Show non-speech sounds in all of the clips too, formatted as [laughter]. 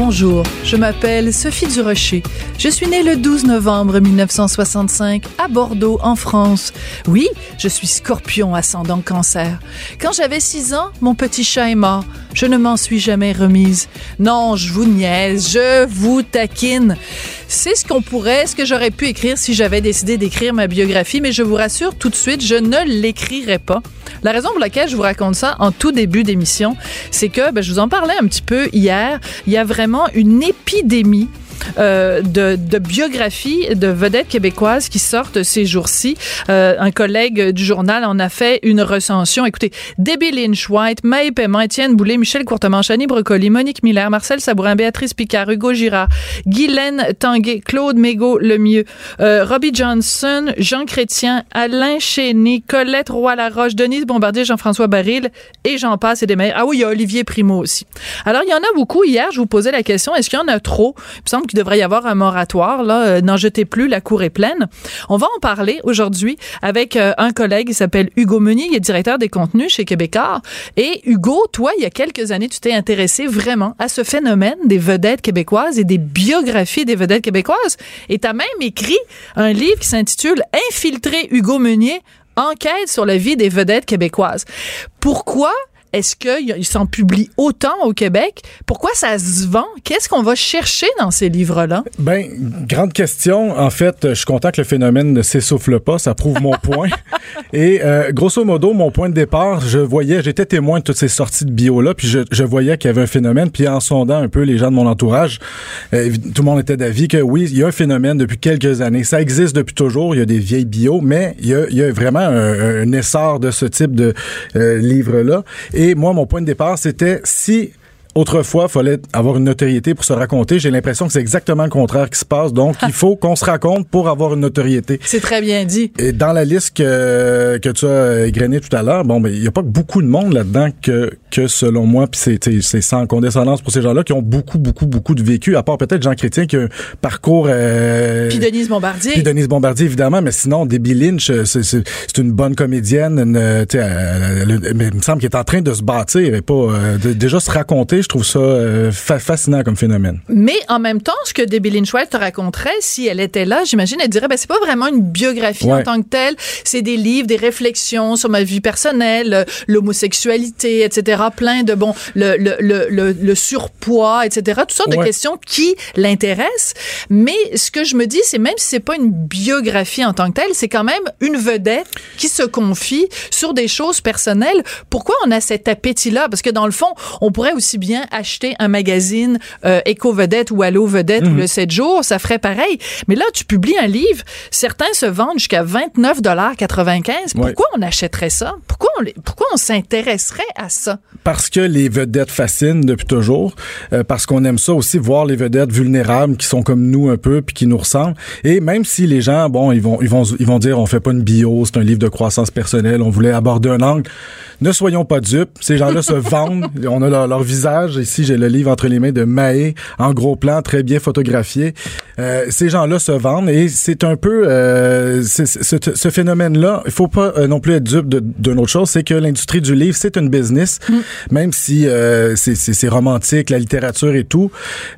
Bonjour, je m'appelle Sophie Durocher. Je suis née le 12 novembre 1965 à Bordeaux, en France. Oui, je suis scorpion ascendant cancer. Quand j'avais 6 ans, mon petit chat est mort. Je ne m'en suis jamais remise. Non, je vous niaise, je vous taquine. C'est ce qu'on pourrait, ce que j'aurais pu écrire si j'avais décidé d'écrire ma biographie, mais je vous rassure tout de suite, je ne l'écrirai pas. La raison pour laquelle je vous raconte ça en tout début d'émission, c'est que, ben, je vous en parlais un petit peu hier, il y a vraiment une épidémie euh, de, de biographies de vedettes québécoises qui sortent ces jours-ci. Euh, un collègue du journal en a fait une recension. Écoutez, Debbie Lynch White, Maë Paiement, Étienne Boulay, Michel Courtemanche, Annie Brocoli, Monique Miller, Marcel Sabourin, Béatrice Picard, Hugo Girard, Guylaine Tanguay, Claude Mégo Lemieux, euh, Robbie Johnson, Jean Chrétien, Alain Chény, Colette Roy-Laroche, Denise Bombardier, Jean-François Baril et j'en passe et des meilleurs. Ah oui, il y a Olivier Primo aussi. Alors, il y en a beaucoup. Hier, je vous posais la question, est-ce qu'il y en a trop? Il me semble qu'il devrait y avoir un moratoire. Là, euh, n'en jetez plus, la cour est pleine. On va en parler aujourd'hui avec euh, un collègue qui s'appelle Hugo Meunier, il est directeur des contenus chez Québécois. Et Hugo, toi, il y a quelques années, tu t'es intéressé vraiment à ce phénomène des vedettes québécoises et des biographies des vedettes québécoises. Et tu as même écrit un livre qui s'intitule Infiltrer Hugo Meunier, enquête sur la vie des vedettes québécoises. Pourquoi est-ce qu'il s'en publie autant au Québec? Pourquoi ça se vend? Qu'est-ce qu'on va chercher dans ces livres-là? Ben, grande question. En fait, je suis content que le phénomène ne s'essouffle pas. Ça prouve mon point. [laughs] Et euh, grosso modo, mon point de départ, je voyais, j'étais témoin de toutes ces sorties de bio-là, puis je, je voyais qu'il y avait un phénomène. Puis en sondant un peu les gens de mon entourage, euh, tout le monde était d'avis que oui, il y a un phénomène depuis quelques années. Ça existe depuis toujours. Il y a des vieilles bio, mais il y a, il y a vraiment un, un, essor de ce type de euh, livre-là. Et moi, mon point de départ, c'était si Autrefois, il fallait avoir une notoriété pour se raconter. J'ai l'impression que c'est exactement le contraire qui se passe. Donc, il faut qu'on se raconte pour avoir une notoriété. C'est très bien dit. Et dans la liste que, que tu as égrenée tout à l'heure, bon, ben, il n'y a pas beaucoup de monde là-dedans que, que selon moi, puis c'est, c'est sans condescendance pour ces gens-là, qui ont beaucoup, beaucoup, beaucoup de vécu, à part peut-être Jean Chrétien qui a un parcours... Euh, puis Denise Bombardier. Puis Denise Bombardier, évidemment, mais sinon, Debbie Lynch, c'est, c'est, c'est une bonne comédienne, une, elle, elle, elle, mais il me semble qu'elle est en train de se bâtir et pas... Euh, de, déjà se raconter, je trouve ça euh, fa fascinant comme phénomène. Mais en même temps, ce que Debbie Lynch White te raconterait, si elle était là, j'imagine, elle dirait, ben, c'est pas vraiment une biographie Ouais. en tant que telle. C'est des livres, des réflexions sur ma vie personnelle, l'homosexualité, etc. Plein de, bon, le, le, le, le, le surpoids, etc. Toutes sortes de questions qui l'intéressent. Mais ce que je me dis, c'est même si c'est pas une biographie en tant que telle, c'est quand même une vedette qui se confie sur des choses personnelles. Pourquoi on a cet appétit-là? Parce que dans le fond, on pourrait aussi bien acheter un magazine euh, Éco-Vedette ou Allo Vedette ou le 7 jours, ça ferait pareil. Mais là, tu publies un livre, certains se vendent jusqu'à 29,95 Ouais. Pourquoi on achèterait ça? Pourquoi on, pourquoi on s'intéresserait à ça? Parce que les vedettes fascinent depuis toujours, euh, parce qu'on aime ça aussi voir les vedettes vulnérables qui sont comme nous un peu puis qui nous ressemblent. Et même si les gens, bon, ils vont, ils vont, ils vont dire, on fait pas une bio, c'est un livre de croissance personnelle, on voulait aborder un angle. Ne soyons pas dupes. Ces gens-là se [laughs] vendent. On a leur, leur visage. Ici, j'ai le livre entre les mains de Maé, en gros plan, très bien photographié. Euh, ces gens-là se vendent et c'est un peu euh, c'est- c'est- ce, ce phénomène-là. Il faut pas euh, non plus être dupe d'une autre chose, c'est que l'industrie du livre, c'est une business, même si euh, c'est- romantique, la littérature et tout.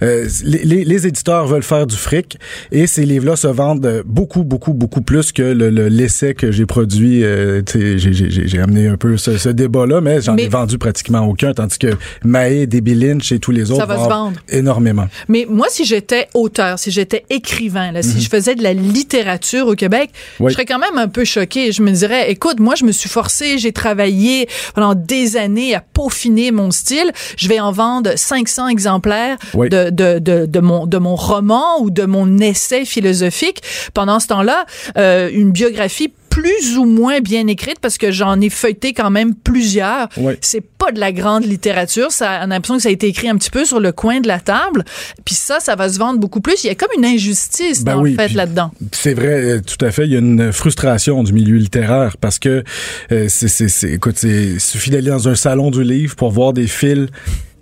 Euh, les, les- les éditeurs veulent faire du fric et ces livres-là se vendent beaucoup, beaucoup, beaucoup plus que le- le- l'essai que j'ai produit. Euh, j'ai- amené un peu ce, ce débat-là, mais j'en ai vendu pratiquement aucun, tandis que Maé, Debbie Lynch et tous les autres va vont se vendre. énormément. Mais moi, si j'étais auteur, si j'étais écrivain, là, si je faisais de la littérature au Québec, Mhm. Oui. je serais quand même un peu choquée. Je me dirais, écoute, moi, je me suis forcée, j'ai travaillé pendant des années à peaufiner mon style. Je vais en vendre 500 exemplaires Oui. de, de, de, de mon, de mon roman ou de mon essai philosophique. Pendant ce temps-là, euh, une biographie plus ou moins bien écrites parce que j'en ai feuilleté quand même plusieurs. C'est pas de la grande littérature. Ça, on a l'impression que ça a été écrit un petit peu sur le coin de la table. Puis ça, ça va se vendre beaucoup plus. Il y a comme une injustice, ben en fait, là-dedans. C'est vrai, euh, tout à fait. Il y a une frustration du milieu littéraire parce que, euh, c'est, c'est, écoute, il suffit d'aller dans un salon du livre pour voir des fils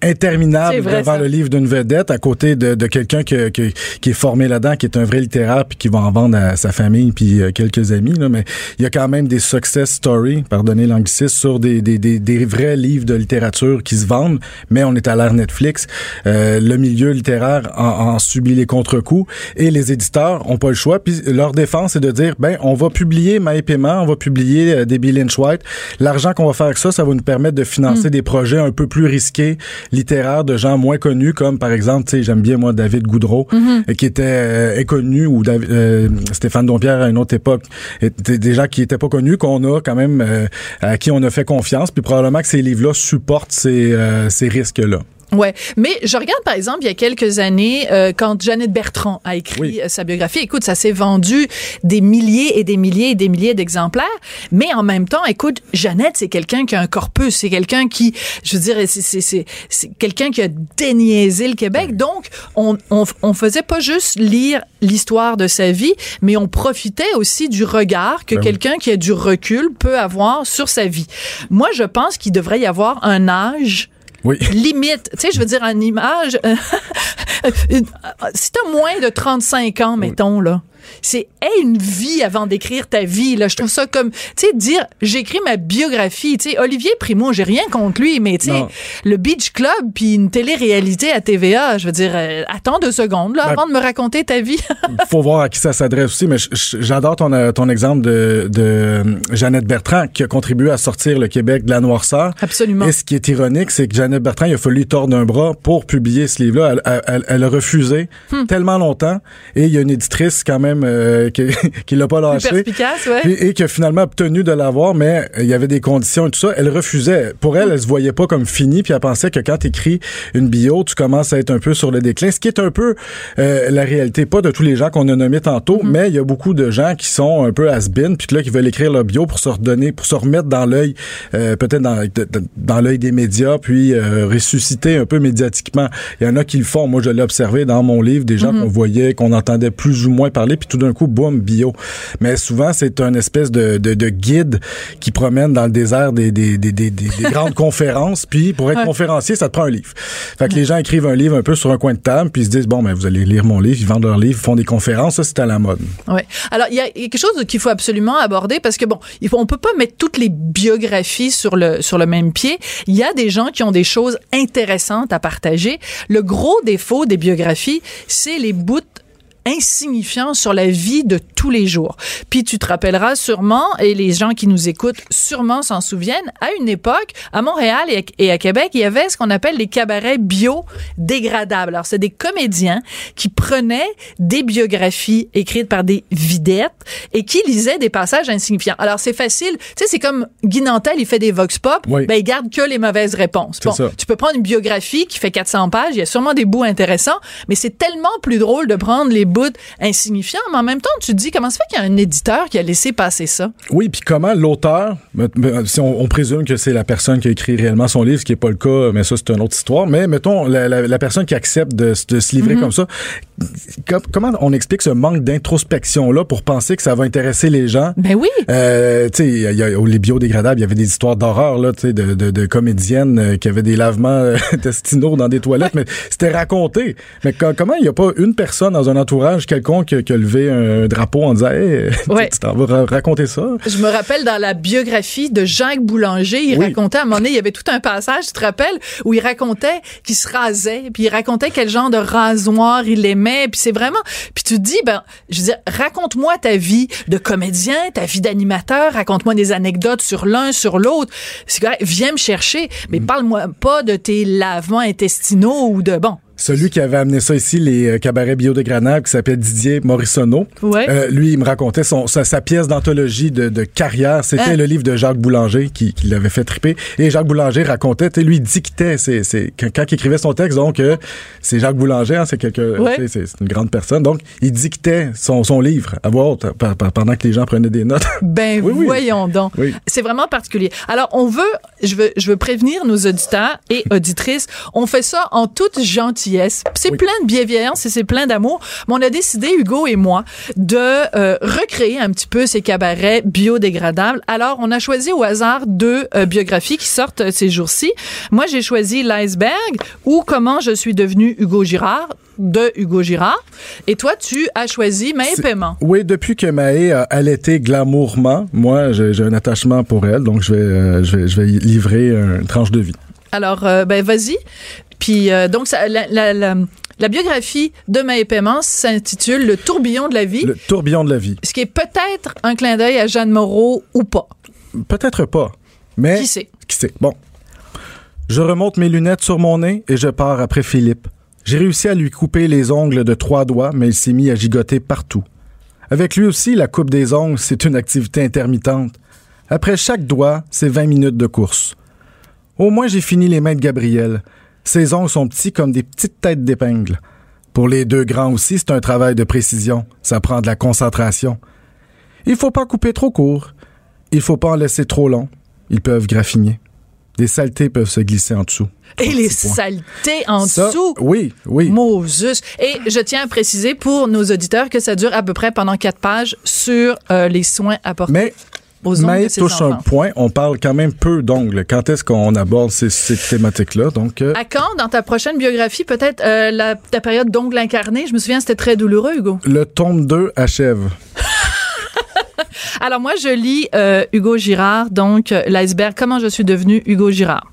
interminable devant le livre d'une vedette à côté de, de quelqu'un qui, qui, qui, est formé là-dedans, qui est un vrai littéraire puis qui va en vendre à sa famille puis euh, quelques amis. Là, mais il y a quand même des success stories, pardonnez l'anglicisme, sur des, des, des, des, vrais livres de littérature qui se vendent, mais on est à l'ère Netflix. Euh, le milieu littéraire en, en subit les contre-coups et les éditeurs ont pas le choix. Puis leur défense est de dire, ben on va publier My Paiement, on va publier euh, des Bill Lynch White. L'argent qu'on va faire avec ça, ça va nous permettre de financer mm. des projets un peu plus risqués littéraires de gens moins connus, comme par exemple, tu sais, j'aime bien moi David Goudreau, mhm. euh, qui était euh, inconnu, ou euh, Stéphane Dompierre à une autre époque, étaient des gens qui étaient pas connus, qu'on a quand même, à qui on a fait confiance, puis probablement que ces livres-là supportent ces, ces risques-là. Ouais, mais je regarde par exemple il y a quelques années euh, quand Jeannette Bertrand a écrit euh, sa biographie. Écoute, ça s'est vendu des milliers et des milliers et des milliers d'exemplaires, mais en même temps, écoute, Jeannette c'est quelqu'un qui a un corpus, c'est quelqu'un qui, je veux dire, c'est c'est c'est quelqu'un qui a déniaisé le Québec. Donc on, on on faisait pas juste lire l'histoire de sa vie, mais on profitait aussi du regard que ben quelqu'un qui a du recul peut avoir sur sa vie. Moi, je pense qu'il devrait y avoir un âge oui. limite. Tu sais, je veux dire, en image, [laughs] si t'as moins de 35 ans, mettons, là, c'est une vie avant d'écrire ta vie là. Je trouve ça comme tu sais dire j'écris ma biographie tu sais. Olivier Primo j'ai rien contre lui mais tu sais le Beach Club puis une télé-réalité à TVA je veux dire euh, attends deux secondes là ben, avant de me raconter ta vie. [laughs] faut voir à qui ça s'adresse aussi mais j'adore ton euh, ton exemple de, de Jeannette Bertrand qui a contribué à sortir le Québec de la noirceur. Absolument. Et ce qui est ironique c'est que Jeannette Bertrand il a fallu tordre un bras pour publier ce livre là elle, elle, a refusé hmm. tellement longtemps et il y a une éditrice quand même euh, qui, [laughs] qui l'a pas lâché. ouais. et, qui a finalement obtenu de l'avoir, mais il y avait des conditions et tout ça. Elle refusait. Pour elle, elle se voyait pas comme finie, puis elle pensait que quand tu écris une bio, tu commences à être un peu sur le déclin, ce qui est un peu euh, la réalité, pas de tous les gens qu'on a nommés tantôt, mm-hmm. mais il y a beaucoup de gens qui sont un peu has-been, puis là qui veulent écrire leur bio pour se redonner, pour se remettre dans l'œil, euh, peut-être dans, dans l'œil des médias, puis ressusciter un peu médiatiquement. Il y en a qui le font. Moi, je l'ai observé dans mon livre, des gens mm-hmm. qu'on voyait, qu'on entendait plus ou moins parler, puis tout d'un coup, boum, bio. Mais souvent, c'est un espèce de, de, de, guide qui promène dans le désert des, des, des, des, des grandes [laughs] conférences. Puis, pour être conférencier, ça te prend un livre. Fait que les gens écrivent un livre un peu sur un coin de table, puis ils se disent, bon, ben, vous allez lire mon livre, ils vendent leur livre, ils font des conférences. Ça, c'est à la mode. Oui. Alors, il y, a quelque chose qu'il faut absolument aborder parce que, bon, on peut pas mettre toutes les biographies sur le, sur le même pied. Il y a des gens qui ont des choses intéressantes à partager. Le gros défaut des biographies, c'est les bouts insignifiant sur la vie de tous les jours. Puis tu te rappelleras sûrement, et les gens qui nous écoutent sûrement s'en souviennent, à une époque, à Montréal et à Québec, il y avait ce qu'on appelle les cabarets biodégradables. Alors, c'est des comédiens qui prenaient des biographies écrites par des videttes et qui lisaient des passages insignifiants. Alors, c'est facile. Tu sais, c'est comme Guy Nantel, il fait des vox pop, ben, il garde que les mauvaises réponses. Bon, tu peux prendre une biographie qui fait 400 pages, il y a sûrement des bouts intéressants, mais c'est tellement plus drôle de prendre les bouts insignifiant, mais en même temps, tu te dis comment ça fait qu'il y a un éditeur qui a laissé passer ça? Oui, puis comment l'auteur, si on, présume que c'est la personne qui a écrit réellement son livre, ce qui n'est pas le cas, mais ça, c'est une autre histoire, mais mettons, la, personne qui accepte de, se livrer mm-hmm. comme ça, comment on explique ce manque d'introspection-là pour penser que ça va intéresser les gens? Ben oui! Euh, tu sais, les biodégradables, il y avait des histoires d'horreur, là, tu sais, de, de, comédiennes euh, qui avaient des lavements euh, [laughs] intestinaux dans des toilettes, mais c'était raconté. Mais comment il n'y a pas une personne dans un entourage quelconque qui a levé un drapeau en disant Hey, [laughs] tu t'en vas raconter ça? Je me rappelle dans la biographie de Jacques Boulanger, il racontait à un moment donné, il y avait tout un passage, tu te rappelles, où il racontait qu'il se rasait, puis il racontait quel genre de rasoir il aimait, puis c'est vraiment. Puis tu te dis, ben, je veux dire, raconte-moi ta vie de comédien, ta vie d'animateur, raconte-moi des anecdotes sur l'un, sur l'autre. C'est viens me chercher, mais mm. parle-moi pas de tes lavements intestinaux ou de bon Celui qui avait amené ça ici, les euh, cabarets biodégradables, qui s'appelle Didier Morissonneau. Ouais. Euh, lui, il me racontait son, sa, sa pièce d'anthologie de, de carrière. C'était Hein? le livre de Jacques Boulanger qui, qui l'avait fait triper. Et Jacques Boulanger racontait, lui, il dictait c'est, c'est, quand, il écrivait son texte, donc, euh, c'est Jacques Boulanger, hein, c'est quelqu'un, Ouais. c'est, une grande personne. Donc, il dictait son, son livre à voix haute pendant que les gens prenaient des notes. [laughs] Ben Oui, oui. voyons donc. Oui. C'est vraiment particulier. Alors on veut, je veux, je veux prévenir nos auditeurs et auditrices. On fait ça en toute gentillesse. C'est Oui. plein de bienveillance et c'est plein d'amour. Mais on a décidé, Hugo et moi, de euh, recréer un petit peu ces cabarets biodégradables. Alors on a choisi au hasard deux euh, biographies qui sortent euh, ces jours-ci. Moi j'ai choisi l'iceberg ou comment je suis devenu Hugo Girard de Hugo Girard. Et toi tu as choisi Maë Paiement. Oui, depuis que Maë a allaité glamourement, moi, j'ai, un attachement pour elle, donc je vais, euh, je vais, je vais y livrer une tranche de vie. Alors, euh, ben vas-y. Puis euh, donc ça, la, la, la, la biographie de Maë Paiement s'intitule Le tourbillon de la vie, Le tourbillon de la vie. ce qui est peut-être un clin d'œil à Jeanne Moreau ou pas. Peut-être pas, mais... Qui sait? Qui sait? Bon. Je remonte mes lunettes sur mon nez et je pars après Philippe. J'ai réussi à lui couper les ongles de trois doigts, mais il s'est mis à gigoter partout. Avec lui aussi, la coupe des ongles, c'est une activité intermittente. Après chaque doigt, c'est 20 minutes de course. Au moins, j'ai fini les mains de Gabriel. Ses ongles sont petits comme des petites têtes d'épingle. Pour les deux grands aussi, c'est un travail de précision. Ça prend de la concentration. Il faut pas couper trop court. Il faut pas en laisser trop long. Ils peuvent graffiner. Des saletés peuvent se glisser en dessous. Et les saletés en Ça, dessous. Oui, oui. Moses. Et je tiens à préciser pour nos auditeurs que ça dure à peu près pendant quatre pages sur euh, les soins apportés Mais aux ongles de ses touche un point. On parle quand même peu d'ongles. Quand est-ce qu'on aborde ces, ces thématiques-là? Donc, euh, À quand, dans ta prochaine biographie, peut-être euh, la, ta période d'ongles incarnés? Je me souviens, c'était très douloureux, Hugo. le tome 2 achève. [laughs] Alors moi, je lis euh, Hugo Girard, donc euh, l'iceberg, comment je suis devenu Hugo Girard?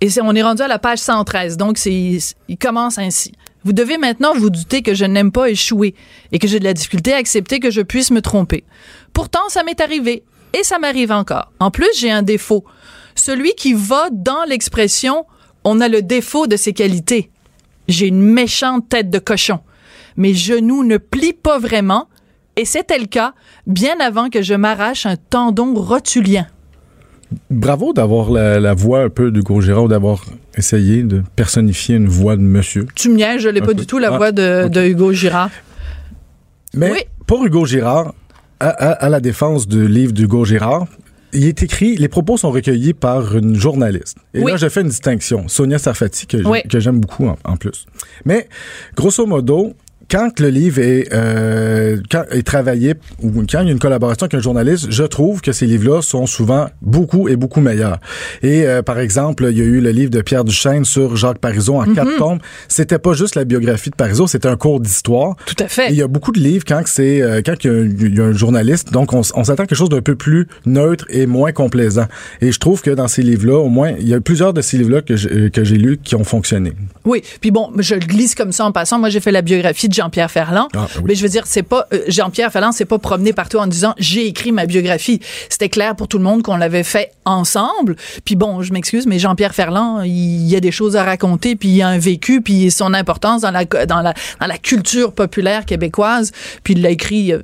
Et on est rendu à la page 113, donc il commence ainsi. Vous devez maintenant vous douter que je n'aime pas échouer et que j'ai de la difficulté à accepter que je puisse me tromper. Pourtant, ça m'est arrivé et ça m'arrive encore. En plus, j'ai un défaut. Celui qui va dans l'expression on a le défaut de ses qualités. J'ai une méchante tête de cochon. Mes genoux ne plient pas vraiment et c'était le cas bien avant que je m'arrache un tendon rotulien. Bravo d'avoir la, voix un peu d'Hugo Girard, d'avoir essayé de personnifier une voix de monsieur. Tu me niaises, je l'ai pas peu. du tout, la Ah, voix de, Hugo Girard. Mais Oui. pour Hugo Girard, à, à- à la défense du livre d'Hugo Girard, il est écrit, les propos sont recueillis par une journaliste. Et Oui. là, je fais une distinction. Sonia Sarfati, que, j'- Oui. que j'aime beaucoup en, en plus. Mais, grosso modo, quand le livre est, euh, quand est travaillé ou quand il y a une collaboration avec un journaliste, je trouve que ces livres-là sont souvent beaucoup et beaucoup meilleurs. Et euh, par exemple, il y a eu le livre de Pierre Duchesne sur Jacques Parizeau en Mhm. quatre tomes. C'était pas juste la biographie de Parizeau, c'était un cours d'histoire. Tout à fait. Et il y a beaucoup de livres quand c'est euh, quand il y, a un- il y a un journaliste, donc on, s'attend à quelque chose d'un peu plus neutre et moins complaisant. Et je trouve que dans ces livres-là, au moins, il y a plusieurs de ces livres-là que j'ai que j'ai lus qui ont fonctionné. Oui, puis bon, je le glisse comme ça en passant. Moi, j'ai fait la biographie de Jean-Pierre Ferland. Ah, oui. Mais je veux dire, c'est pas euh, Jean-Pierre Ferland, c'est pas promené partout en disant j'ai écrit ma biographie. C'était clair pour tout le monde qu'on l'avait fait ensemble. Puis bon, je m'excuse, mais Jean-Pierre Ferland, il y a des choses à raconter, puis il y a un vécu, puis son importance dans la dans la dans la culture populaire québécoise. Puis il l'a écrit. euh,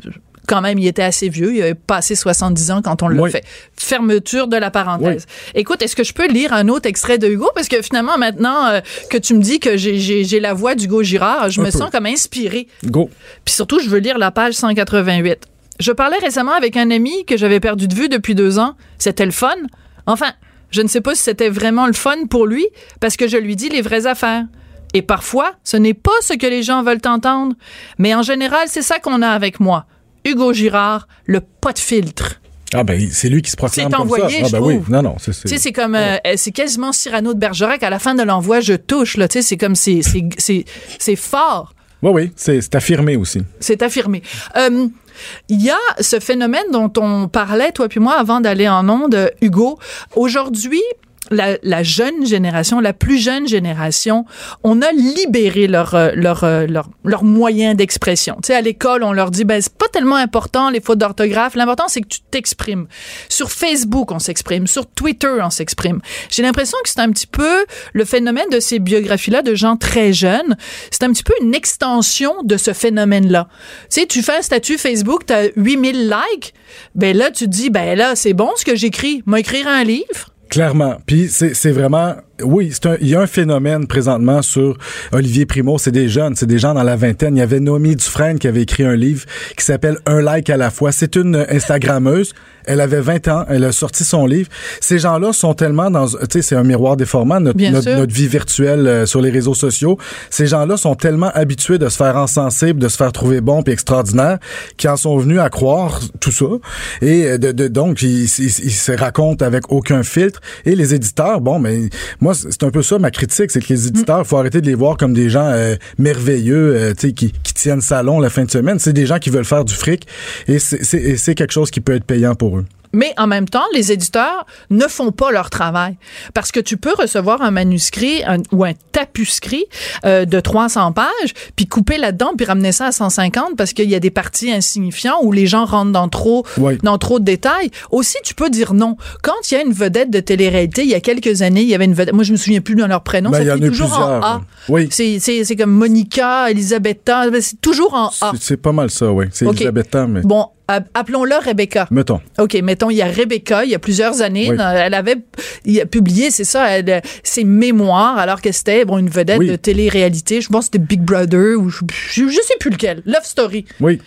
quand même, il était assez vieux. Il avait passé 70 ans quand on l'a Oui. fait. Fermeture de la parenthèse. Écoute, est-ce que je peux lire un autre extrait de Hugo? Parce que finalement, maintenant euh, que tu me dis que j'ai- la voix d'Hugo Girard, je Un me peu. sens comme inspirée. Go. Puis surtout, je veux lire la page 188. Je parlais récemment avec un ami que j'avais perdu de vue depuis deux ans. C'était le fun. Enfin, je ne sais pas si c'était vraiment le fun pour lui, parce que je lui dis les vraies affaires. Et parfois, ce n'est pas ce que les gens veulent entendre. Mais en général, c'est ça qu'on a avec moi. Hugo Girard, le pas de filtre. Ah ben c'est lui qui se proclame comme envoyé, ça. Ah ben oui, non non, c'est c'est- Tu sais, c'est comme, euh, euh, c'est quasiment Cyrano de Bergerac. À la fin de l'envoi, je touche, là. Tu sais, c'est comme, c'est, c'est, c'est, fort. Oui oui, c'est affirmé aussi. C'est affirmé. Euh, Il y a ce phénomène dont on parlait, toi puis moi, avant d'aller en onde, Hugo. Aujourd'hui, la, la, jeune génération, la plus jeune génération, on a libéré leur euh, leur euh, leur, leur moyen d'expression. Tu sais, à l'école, on leur dit ben c'est pas tellement important les fautes d'orthographe. L'important c'est que tu t'exprimes. Sur Facebook, on s'exprime. Sur Twitter, on s'exprime. J'ai l'impression que c'est un petit peu le phénomène de ces biographies-là de gens très jeunes. C'est un petit peu une extension de ce phénomène-là. Tu sais, tu fais un statut Facebook, t'as 8000 likes. Ben là, tu te dis ben là c'est bon ce que j'écris. Moi écrire un livre. Clairement. Puis c'est vraiment oui, c'est il y a un phénomène présentement sur Olivier Primo, c'est des jeunes, c'est des gens dans la vingtaine. Il y avait Noémie Dufresne qui avait écrit un livre qui s'appelle Un like à la fois. C'est une Instagrammeuse. Elle avait 20 ans, elle a sorti son livre. Ces gens-là sont tellement dans, tu sais, c'est un miroir déformant notre, notre, notre, vie virtuelle euh, sur les réseaux sociaux. Ces gens-là sont tellement habitués de se faire encenser, de se faire trouver bon puis extraordinaire, qu'ils en sont venus à croire tout ça. Et euh, de, de donc ils, ils, ils, se racontent avec aucun filtre. Et les éditeurs, bon, mais moi c'est un peu ça ma critique, c'est que les éditeurs, faut arrêter de les voir comme des gens euh, merveilleux, euh, qui, qui tiennent salon la fin de semaine. C'est des gens qui veulent faire du fric et c'est quelque chose qui peut être payant pour eux. Mais en même temps, les éditeurs ne font pas leur travail parce que tu peux recevoir un manuscrit ou un tapuscrit euh, de 300 pages, puis couper là-dedans, puis ramener ça à 150 parce qu'il y a des parties insignifiantes où les gens rentrent dans trop, dans trop de détails. Aussi, tu peux dire non. Quand il y a une vedette de télé-réalité, il y a quelques années, il y avait une vedette. Moi, je me souviens plus de leur prénom. Ben, c'est toujours en A. Oui. C'est comme Monica, Elisabetta. C'est toujours en A. C'est pas mal ça, oui. C'est okay. Elisabetta, mais. Bon, appelons-la Rebecca. Mettons. OK, mettons, il y a Rebecca, il y a plusieurs années, elle avait il a publié, c'est ça, elle, ses mémoires, alors que c'était bon, une vedette de télé-réalité. Je pense que c'était Big Brother ou je, je, sais plus lequel. Love Story. Oui.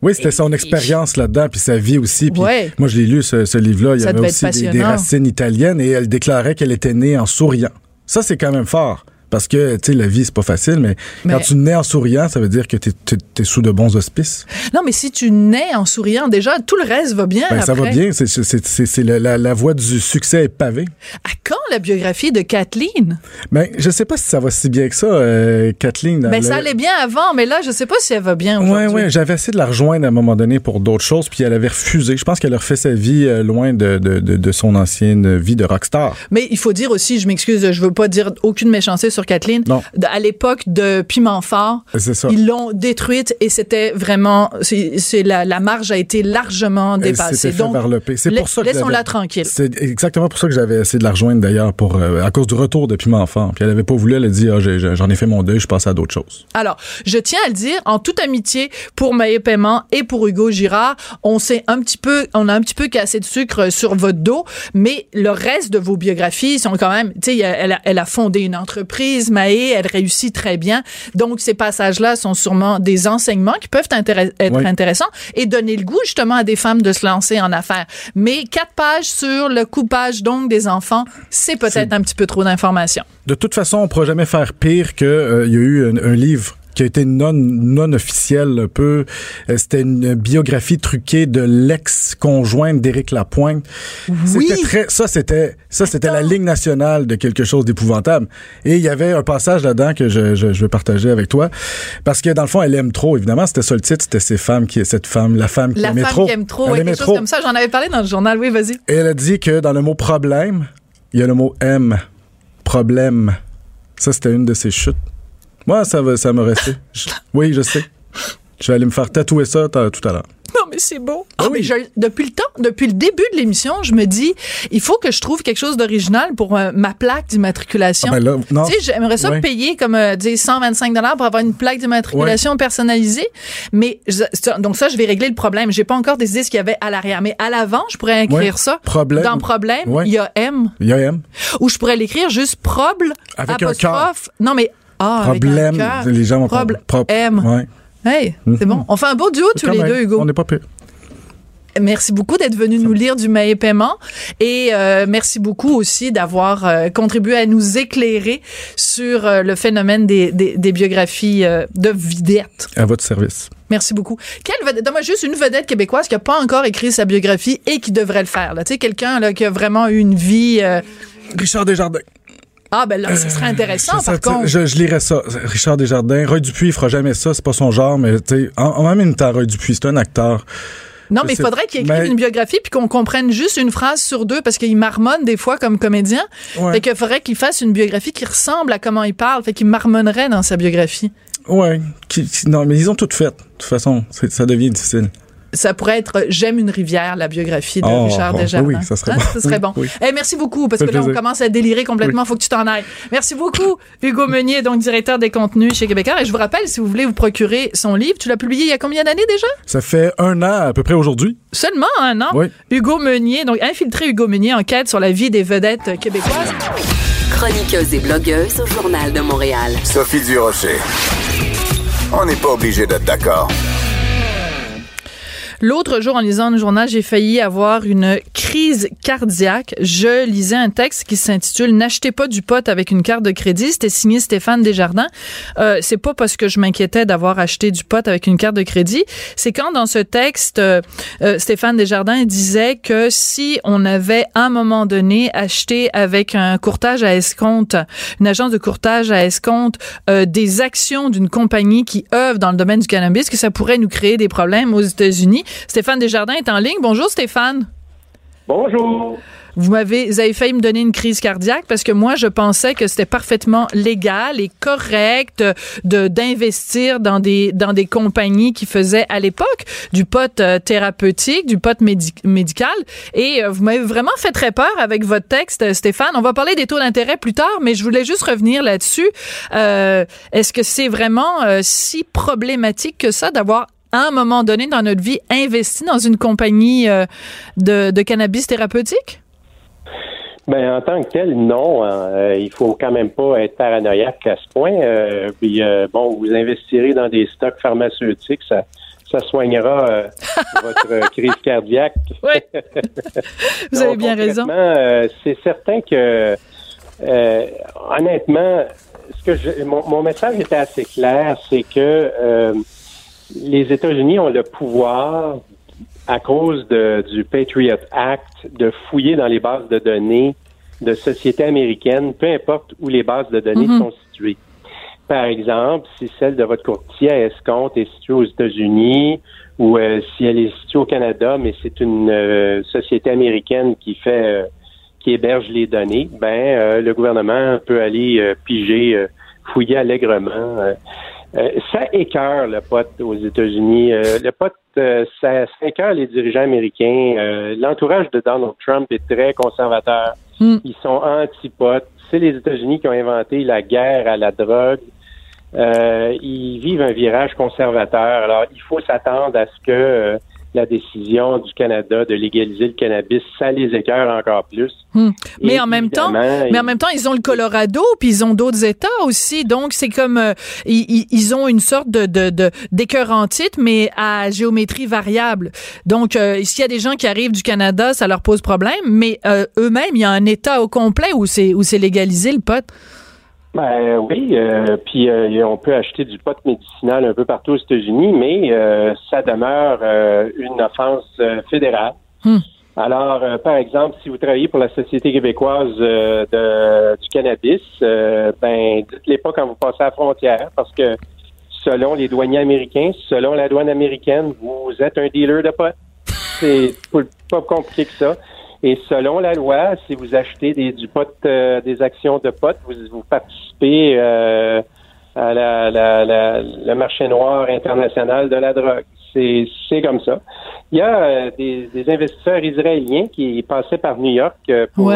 Oui, c'était son expérience là-dedans, puis sa vie aussi. Puis moi, je l'ai lu, ce, ce livre-là. Il y avait aussi des, des racines italiennes et elle déclarait qu'elle était née en souriant. Ça, c'est quand même fort. Parce que, tu sais, la vie, c'est pas facile, mais, quand tu nais en souriant, ça veut dire que tu es, sous de bons auspices. Non, mais si tu nais en souriant, déjà, tout le reste va bien. Ben, ça va bien. C'est la, la, voie du succès est pavée. À quand la biographie de Kathleen? Ben, je sais pas si ça va si bien que ça, euh, Kathleen. Ben, ça allait bien avant, mais là, je sais pas si elle va bien aujourd'hui. Oui, oui. J'avais essayé de la rejoindre à un moment donné pour d'autres choses, puis elle avait refusé. Je pense qu'elle a refait sa vie euh, loin de, de, de, de, son ancienne vie de rockstar. Mais il faut dire aussi, je m'excuse, je veux pas dire aucune méchanceté sur Kathleen. Non à l'époque de Piment Fort. Ils l'ont détruite et c'était vraiment, c'est la, la, marge a été largement dépassée. Donc, c'est pour ça que laissons-la tranquille. C'est exactement pour ça que j'avais essayé de la rejoindre d'ailleurs pour euh, à cause du retour de Piment Fort. Puis elle avait pas voulu, elle a dit ah, j'en ai, fait mon deuil, je passe à d'autres choses. Alors, je tiens à le dire en toute amitié pour Maïe Paiement et pour Hugo Girard, on s'est un petit peu, on a un petit peu cassé de sucre sur votre dos, mais le reste de vos biographies sont quand même, tu sais, elle a fondé une entreprise, Maë, elle réussit très bien. Donc, ces passages-là sont sûrement des enseignements qui peuvent être intéressants et donner le goût justement à des femmes de se lancer en affaires. Mais quatre pages sur le coupage donc des enfants, c'est peut-être un petit peu trop d'informations. De toute façon, on ne pourra jamais faire pire qu'il euh, y a eu un livre qui a été non non officielle un peu. Euh, c'était une biographie truquée de l'ex-conjointe d'Éric Lapointe. Oui. Très ça c'était ça c'était la ligne nationale de quelque chose d'épouvantable. Et il y avait un passage là-dedans que je, je, je, veux partager avec toi parce que dans le fond elle aime trop évidemment, c'était ça le titre, c'était ces femmes qui cette femme, la femme qui la aimait femme trop. qui aime trop, ouais, quelque chose comme ça, j'en avais parlé dans le journal. Oui, vas-y. Et elle a dit que dans le mot problème, il y a le mot aime, problème. Ça c'était une de ses chutes. Moi, ça va, ça me resté. [laughs] oui, je sais. Je vais aller me faire tatouer ça tout à l'heure. Non, mais c'est beau. Ah, oui. mais je, depuis le temps, depuis le début de l'émission, je me dis, il faut que je trouve quelque chose d'original pour euh, ma plaque d'immatriculation. Ah ben. Tu sais, j'aimerais ça payer comme euh, 125 dollars pour avoir une plaque d'immatriculation personnalisée. Mais donc ça, je vais régler le problème. J'ai pas encore décidé ce qu'il y avait à l'arrière, mais à l'avant, je pourrais écrire ça. Problème. Dans problème, il y a M. Il y a M. Ou je pourrais l'écrire juste proble avec apostrophe. Non, mais ah, problème. Les gens vont Proble M. Ouais. Hey, c'est bon. On fait un beau duo tous les deux, Hugo. On n'est pas pire. Merci beaucoup d'être venu nous lire du Maé Paiement et euh, merci beaucoup aussi d'avoir euh, contribué à nous éclairer sur euh, le phénomène des, des, des biographies de vedettes. À votre service. Merci beaucoup. Quelle vedette? Donne-moi juste une vedette québécoise qui n'a pas encore écrit sa biographie et qui devrait le faire. Tu sais, quelqu'un là, qui a vraiment eu une vie... Richard Desjardins. Ah, ben là, ce serait intéressant, par contre. Je, je, lirais ça. Richard Desjardins. Roy Dupuis, il fera jamais ça. C'est pas son genre, mais tu sais, en, en, même temps, Roy Dupuis, c'est un acteur Non, mais il faudrait qu'il écrive une biographie puis qu'on comprenne juste une phrase sur deux parce qu'il marmonne des fois comme comédien. Ouais. Fait qu'il faudrait qu'il fasse une biographie qui ressemble à comment il parle. Fait qu'il marmonnerait dans sa biographie. Ouais. non, mais ils ont tout fait. De toute façon, ça devient difficile ça pourrait être J'aime une rivière, la biographie de oh, Richard oh, Desjardins. Oui, ça serait hein? bon. serait bon. Eh, merci beaucoup, parce que là, on commence à délirer complètement. Il faut que tu t'en ailles. Merci beaucoup, Hugo Meunier, donc directeur des contenus chez Québécois. Et je vous rappelle, si vous voulez vous procurer son livre, tu l'as publié il y a combien d'années déjà? Ça fait un an à peu près aujourd'hui. Seulement un an? Oui. Hugo Meunier, donc infiltré Hugo Meunier, enquête sur la vie des vedettes québécoises. Chroniqueuse et blogueuse au Journal de Montréal. Sophie Durocher. On n'est pas obligé d'être d'accord. L'autre jour, en lisant le journal, j'ai failli avoir une crise cardiaque. Je lisais un texte qui s'intitule N'achetez pas du pot avec une carte de crédit. C'était signé Stéphane Desjardins. Euh, c'est pas parce que je m'inquiétais d'avoir acheté du pot avec une carte de crédit. C'est quand dans ce texte, euh, euh, Stéphane Desjardins disait que si on avait à un moment donné acheté avec un courtage à escompte, une agence de courtage à escompte, euh, des actions d'une compagnie qui œuvre dans le domaine du cannabis, que ça pourrait nous créer des problèmes aux États-Unis. Stéphane Desjardins est en ligne. Bonjour Stéphane. Bonjour. Vous m'avez, vous avez failli me donner une crise cardiaque parce que moi, je pensais que c'était parfaitement légal et correct de d'investir dans des dans des compagnies qui faisaient à l'époque du pot euh, thérapeutique, du pot médical. Et euh, vous m'avez vraiment fait très peur avec votre texte, Stéphane. On va parler des taux d'intérêt plus tard, mais je voulais juste revenir là-dessus. Euh, est-ce que c'est vraiment si problématique que ça d'avoir à un moment donné dans notre vie, investi dans une compagnie euh, de, cannabis thérapeutique? Ben, en tant que tel, non. Hein. Euh, il faut quand même pas être paranoïaque à ce point. Euh, puis, bon, vous investirez dans des stocks pharmaceutiques, ça, ça soignera [laughs] votre crise cardiaque. Oui. [laughs] vous avez bien raison. c'est certain que, honnêtement, ce que je, mon, mon, message était assez clair, c'est que les États-Unis ont le pouvoir, à cause de, du Patriot Act, de fouiller dans les bases de données de sociétés américaines, peu importe où les bases de données mhm. sont situées. Par exemple, si celle de votre courtier à escompte est située aux États-Unis ou euh, si elle est située au Canada, mais c'est une euh, société américaine qui fait euh, qui héberge les données, ben le gouvernement peut aller piger, fouiller allègrement euh, ça écœure le pote aux États-Unis. Euh, le pote, euh, ça, ça, écœure les dirigeants américains. L'entourage de Donald Trump est très conservateur. Hmm. Ils sont anti-potes. C'est les États-Unis qui ont inventé la guerre à la drogue. ils vivent un virage conservateur. Alors, il faut s'attendre à ce que la décision du Canada de légaliser le cannabis, ça les écœure encore plus. Hmm. Mais en même temps, mais en même temps, ils ont le Colorado, puis ils ont d'autres États aussi. Donc c'est comme euh, ils, ont une sorte de de, d'écœurantite, mais à géométrie variable. Donc euh, s'il y a des gens qui arrivent du Canada, ça leur pose problème. Mais euh, eux-mêmes, il y a un État au complet où c'est où c'est légalisé le pot. Ben oui, euh, puis euh, on peut acheter du pot médicinal un peu partout aux États-Unis, mais euh, ça demeure une offense fédérale. Hmm. Alors, par exemple, si vous travaillez pour la Société québécoise de, du cannabis, ben dites-les pas quand vous passez à la frontière, parce que selon les douaniers américains, selon la douane américaine, vous êtes un dealer de pot. C'est pas compliqué que ça. Et selon la loi, si vous achetez des, du pot, euh, des actions de pot, vous, vous participez euh, à la, la, le marché noir international de la drogue. C'est comme ça. Il y a euh, des, des, investisseurs israéliens qui passaient par New York pour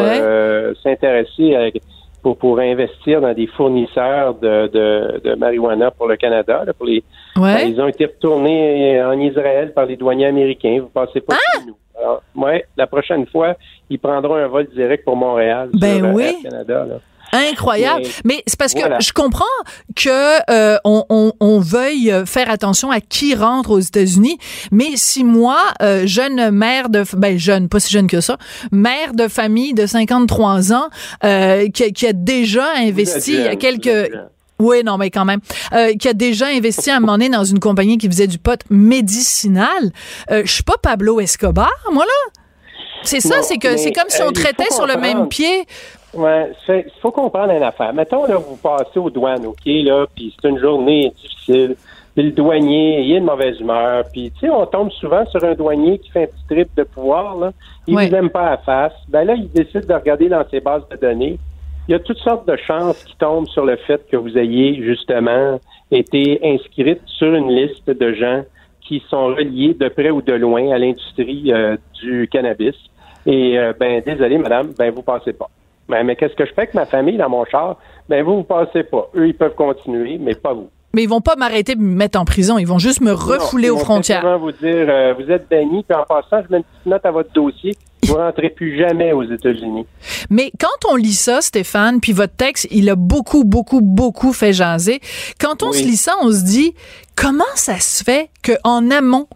s'intéresser pour, pour investir dans des fournisseurs de, de, de marijuana pour le Canada. pour les, ils ont été retournés en Israël par les douaniers américains. Vous passez pas ah! chez nous. Alors, ouais, la prochaine fois, ils prendront un vol direct pour Montréal. Ben euh, oui. Canada, Incroyable. Mais, c'est parce que je comprends que euh, on, veuille faire attention à qui rentre aux États-Unis, mais si moi, euh, jeune mère de, ben jeune, pas si jeune que ça, mère de famille de 53 ans, qui, qui, a déjà investi il y a quelques oui, non, mais quand même. Euh, qui a déjà investi à un moment donné dans une compagnie qui faisait du pot médicinal. Euh, je suis pas Pablo Escobar, moi, là. C'est ça, c'est que c'est comme si on traitait sur le même pied. Ouais, il faut comprendre une affaire. Mettons, là, vous passez aux douanes, OK, là, puis c'est une journée difficile. Puis le douanier, il est de mauvaise humeur. Puis, tu sais, on tombe souvent sur un douanier qui fait un petit trip de pouvoir, là. Il Ouais. vous aime pas à face. Ben là, il décide de regarder dans ses bases de données. Il y a toutes sortes de chances qui tombent sur le fait que vous ayez, justement, été inscrite sur une liste de gens qui sont reliés de près ou de loin à l'industrie euh, du cannabis. Et, euh, ben, désolé, madame, ben, vous passez pas. Ben, mais qu'est-ce que je fais avec ma famille dans mon char? Ben, vous, vous passez pas. Eux, ils peuvent continuer, mais pas vous. Mais ils vont pas m'arrêter et me mettre en prison. Ils vont juste me refouler Non, aux frontières. vous dire, euh, vous êtes banni, puis en passant, je mets une petite note à votre dossier. Vous rentrez plus jamais aux États-Unis. Mais quand on lit ça, Stéphane, puis votre texte, il a beaucoup, beaucoup, beaucoup fait jaser. Quand on Oui. se lit ça, on se dit comment ça se fait qu'en amont,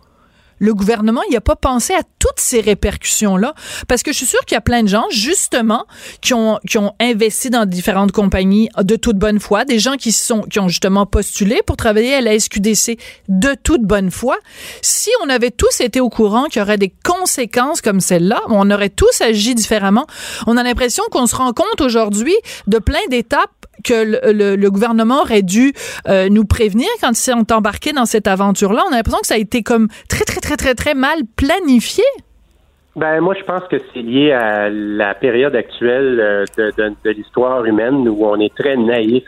le gouvernement, il a pas pensé à toutes ces répercussions-là. Parce que je suis sûre qu'il y a plein de gens, justement, qui ont, qui ont investi dans différentes compagnies de toute bonne foi, des gens qui sont, qui ont justement postulé pour travailler à la SQDC de toute bonne foi. Si on avait tous été au courant qu'il y aurait des conséquences comme celle-là, on aurait tous agi différemment. On a l'impression qu'on se rend compte aujourd'hui de plein d'étapes que le, le- le gouvernement aurait dû euh, nous prévenir quand ils sont embarqués dans cette aventure-là. On a l'impression que ça a été comme très, très, très, très, très mal planifié. Ben, moi, je pense que c'est lié à la période actuelle euh, de, de- de l'histoire humaine où on est très naïf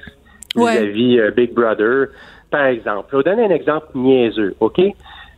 Ouais. vis-à-vis euh, Big Brother. Par exemple, je vais vous donner un exemple niaiseux, OK?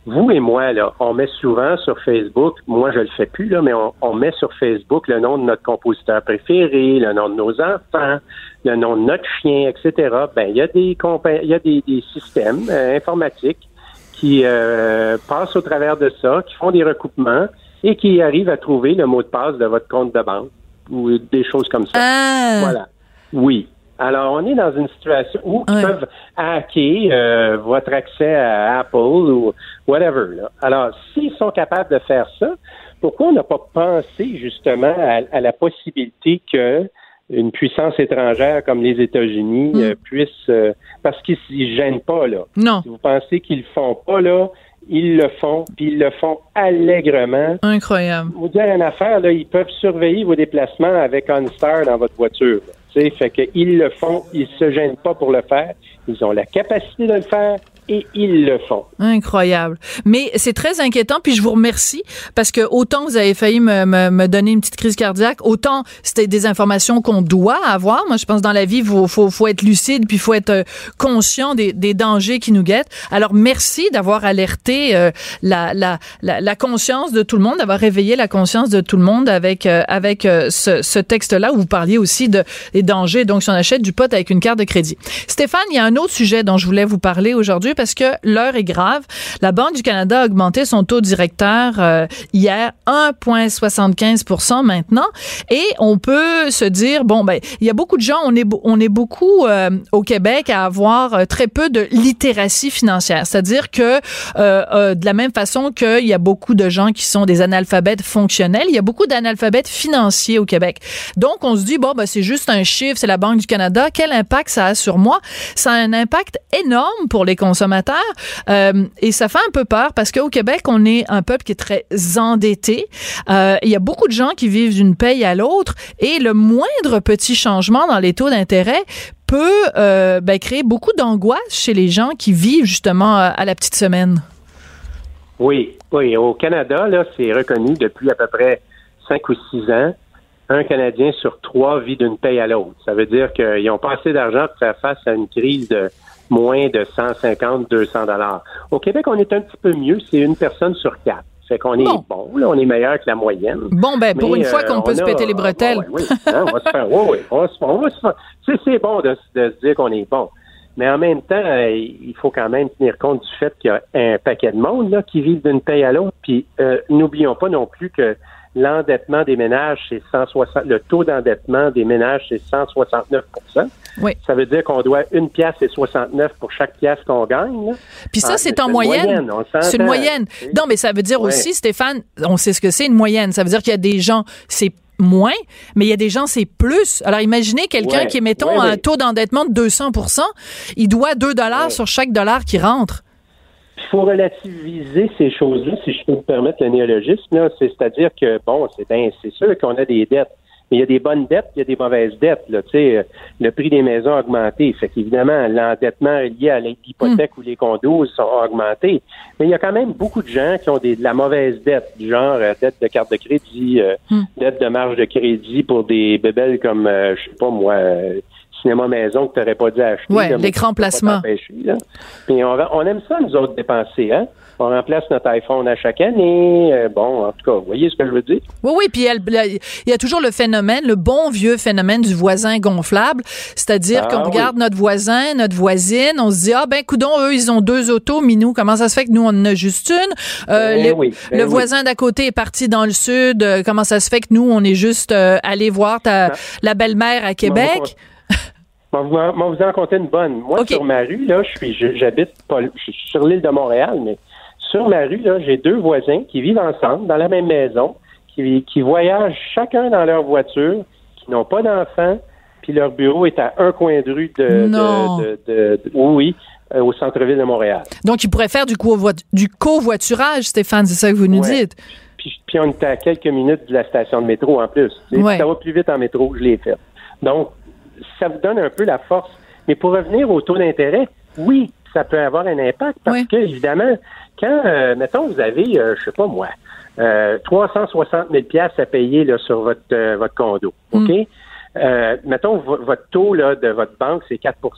Vous et moi, là, on met souvent sur Facebook, moi je le fais plus, là, mais on, on met sur Facebook le nom de notre compositeur préféré, le nom de nos enfants, le nom de notre chien, etc. Ben, il y a des il y a des, des systèmes euh, informatiques qui euh, passent au travers de ça, qui font des recoupements et qui arrivent à trouver le mot de passe de votre compte de banque ou des choses comme ça. Ah! Voilà. Oui. Alors, on est dans une situation où ils Ouais. peuvent hacker euh, votre accès à Apple ou whatever. Là. Alors, s'ils sont capables de faire ça, pourquoi on n'a pas pensé justement à, à la possibilité que une puissance étrangère comme les États-Unis euh, puisse, euh, parce qu'ils ne gênent pas là. Non. Si vous pensez qu'ils le font pas là, ils le font, puis ils le font allègrement. Incroyable. Vous dire une affaire, là, ils peuvent surveiller vos déplacements avec OnStar dans votre voiture. là. Fait qu'ils le font, ils se gênent pas pour le faire. Ils ont la capacité de le faire et ils le font. Incroyable. Mais c'est très inquiétant, puis je vous remercie parce que autant vous avez failli me, me, me donner une petite crise cardiaque, autant c'était des informations qu'on doit avoir. Moi, je pense dans la vie, il faut, faut, faut être lucide, puis il faut être euh, conscient des, des dangers qui nous guettent. Alors, merci d'avoir alerté euh, la, la, la, la conscience de tout le monde, d'avoir réveillé la conscience de tout le monde avec, euh, avec euh, ce, ce texte-là où vous parliez aussi de, des dangers. Donc, si on achète du pot avec une carte de crédit. Stéphane, il y a un autre sujet dont je voulais vous parler aujourd'hui parce que l'heure est grave. La Banque du Canada a augmenté son taux directeur euh, hier 1,75 maintenant et on peut se dire bon ben il y a beaucoup de gens on est on est beaucoup euh, au Québec à avoir euh, très peu de littératie financière, c'est-à-dire que de la même façon qu'il y a beaucoup de gens qui sont des analphabètes fonctionnels, il y a beaucoup d'analphabètes financiers au Québec. Donc on se dit bon ben c'est juste un chiffre, c'est la Banque du Canada, quel impact ça a sur moi? Ça a un impact énorme pour les consommateurs euh, et ça fait un peu peur parce qu'au Québec on est un peuple qui est très endetté. Euh, il y a beaucoup de gens qui vivent d'une paye à l'autre et le moindre petit changement dans les taux d'intérêt peut euh, ben, créer beaucoup d'angoisse chez les gens qui vivent justement à la petite semaine. Oui, oui. Au Canada, là, c'est reconnu depuis à peu près cinq ou six ans. Un Canadien sur trois vit d'une paye à l'autre. Ça veut dire qu'ils n'ont pas assez d'argent pour faire face à une crise de moins de 150, 200 dollars. Au Québec, on est un petit peu mieux. C'est une personne sur quatre. Fait qu'on est Bon. bon. là, on est meilleur que la moyenne. Bon, ben pour Mais, une fois euh, qu'on peut se a- péter les bretelles. Ouais, ouais, oui, hein, on va se faire. oui, oui, on, va se- on va se faire. Tu sais, c'est bon de, se- de se dire qu'on est bon. Mais en même temps, euh, il faut quand même tenir compte du fait qu'il y a un paquet de monde là, qui vivent d'une paye à l'autre. Puis euh, n'oublions pas non plus que l'endettement des ménages, c'est 160. Le taux d'endettement des ménages, c'est 169 Oui. Ça veut dire qu'on doit une pièce et 69 pour chaque pièce qu'on gagne. là. Puis ça, Ah, c'est en moyenne. C'est une moyenne. Non, mais ça veut dire aussi, Stéphane, on sait ce que c'est une moyenne. Ça veut dire qu'il y a des gens, c'est moins, mais il y a des gens, c'est plus. Alors imaginez quelqu'un Ouais. qui mettons, Ouais, un tôt d'endettement de 200% il doit 2 dollars Ouais. sur chaque dollar qui rentre. Il faut relativiser ces choses-là, si je peux me permettre le néologisme. C'est-à-dire que, bon, c'est bien, c'est sûr qu'on a des dettes, Mais il y a des bonnes dettes, il y a des mauvaises dettes. Là, le prix des maisons a augmenté. Fait qu'évidemment, l'endettement lié à l'hypothèque ou les condos sont augmentés. Mais il y a quand même beaucoup de gens qui ont des, de la mauvaise dette, du genre euh, dette de carte de crédit, euh, dette de marge de crédit pour des bébelles comme, euh, je sais pas moi, cinéma maison que tu n'aurais pas dû acheter. Oui, l'écran placement. Puis on, on aime ça, nous autres, dépenser, hein? on remplace notre iPhone à chaque année. Euh, bon, en tout cas, vous voyez ce que je veux dire? Oui, oui, puis il y a toujours le phénomène, le bon vieux phénomène du voisin gonflable, c'est-à-dire qu'on ah regarde notre voisin, notre voisine, on se dit, ah ben, coudon, eux, ils ont deux autos, Minou, comment ça se fait que nous, on en a juste une? Euh, ben ben le, voisin d'à côté est parti dans le sud, euh, comment ça se fait que nous, on est juste allé voir ta, ah. la belle-mère à Québec? Vais vous en compter une bonne. Moi, sur ma rue, là, je suis, j'habite pas, je suis sur l'île de Montréal, mais sur ma rue, là, j'ai deux voisins qui vivent ensemble dans la même maison, qui, qui voyagent chacun dans leur voiture, qui n'ont pas d'enfants, puis leur bureau est à un coin de rue de, de, de, oui, euh, au centre-ville de Montréal. Donc, ils pourraient faire du, du covoiturage, Stéphane, c'est ça que vous nous dites? Puis, puis, on est à quelques minutes de la station de métro en plus. Ça va plus vite en métro, je l'ai fait. Donc, ça vous donne un peu la force. Mais pour revenir au taux d'intérêt, oui, ça peut avoir un impact parce que, évidemment, quand, euh, mettons, vous avez, euh, je sais pas moi, euh, 360 000 pièces à payer là, sur votre, euh, votre condo, mm. OK? mettons, votre taux là, de votre banque, c'est 4 puis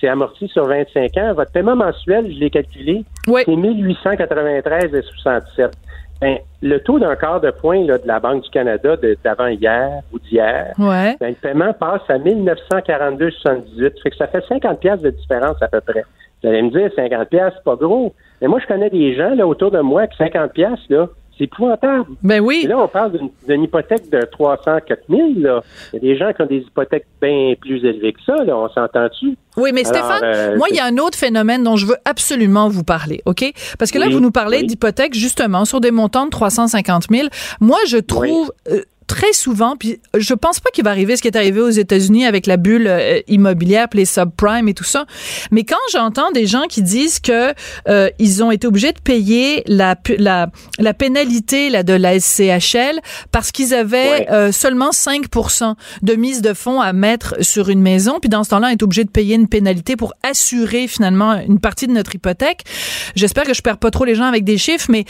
c'est amorti sur 25 ans. Votre paiement mensuel, je l'ai calculé, c'est 1893,67. Ben, le taux d'un quart de point là, de la Banque du Canada d'avant hier ou d'hier, ben, le paiement passe à 1942,78. Fait que ça fait 50 pièces de différence à peu près. Vous allez me dire, 50 pièces, pas gros. Mais moi, je connais des gens là autour de moi qui 50 pièces là, c'est épouvantable. Ben oui. là, on parle d'une hypothèque de 300, 000. Là. Il y a des gens qui ont des hypothèques bien plus élevées que ça. Là. On s'entend-tu? Oui, mais Stéphane, euh, moi, il y a un autre phénomène dont je veux absolument vous parler, OK? Parce que là, vous nous parlez d'hypothèques, justement, sur des montants de 350 000. Moi, je trouve... Euh, très souvent, puis je pense pas qu'il va arriver ce qui est arrivé aux États-Unis avec la bulle euh, immobilière, les subprimes et tout ça. Mais quand j'entends des gens qui disent que euh, ils ont été obligés de payer la la, la pénalité là, de la SCHL parce qu'ils avaient euh, seulement 5% de mise de fonds à mettre sur une maison, puis dans ce temps-là, on est obligé de payer une pénalité pour assurer finalement une partie de notre hypothèque. J'espère que je perds pas trop les gens avec des chiffres, mais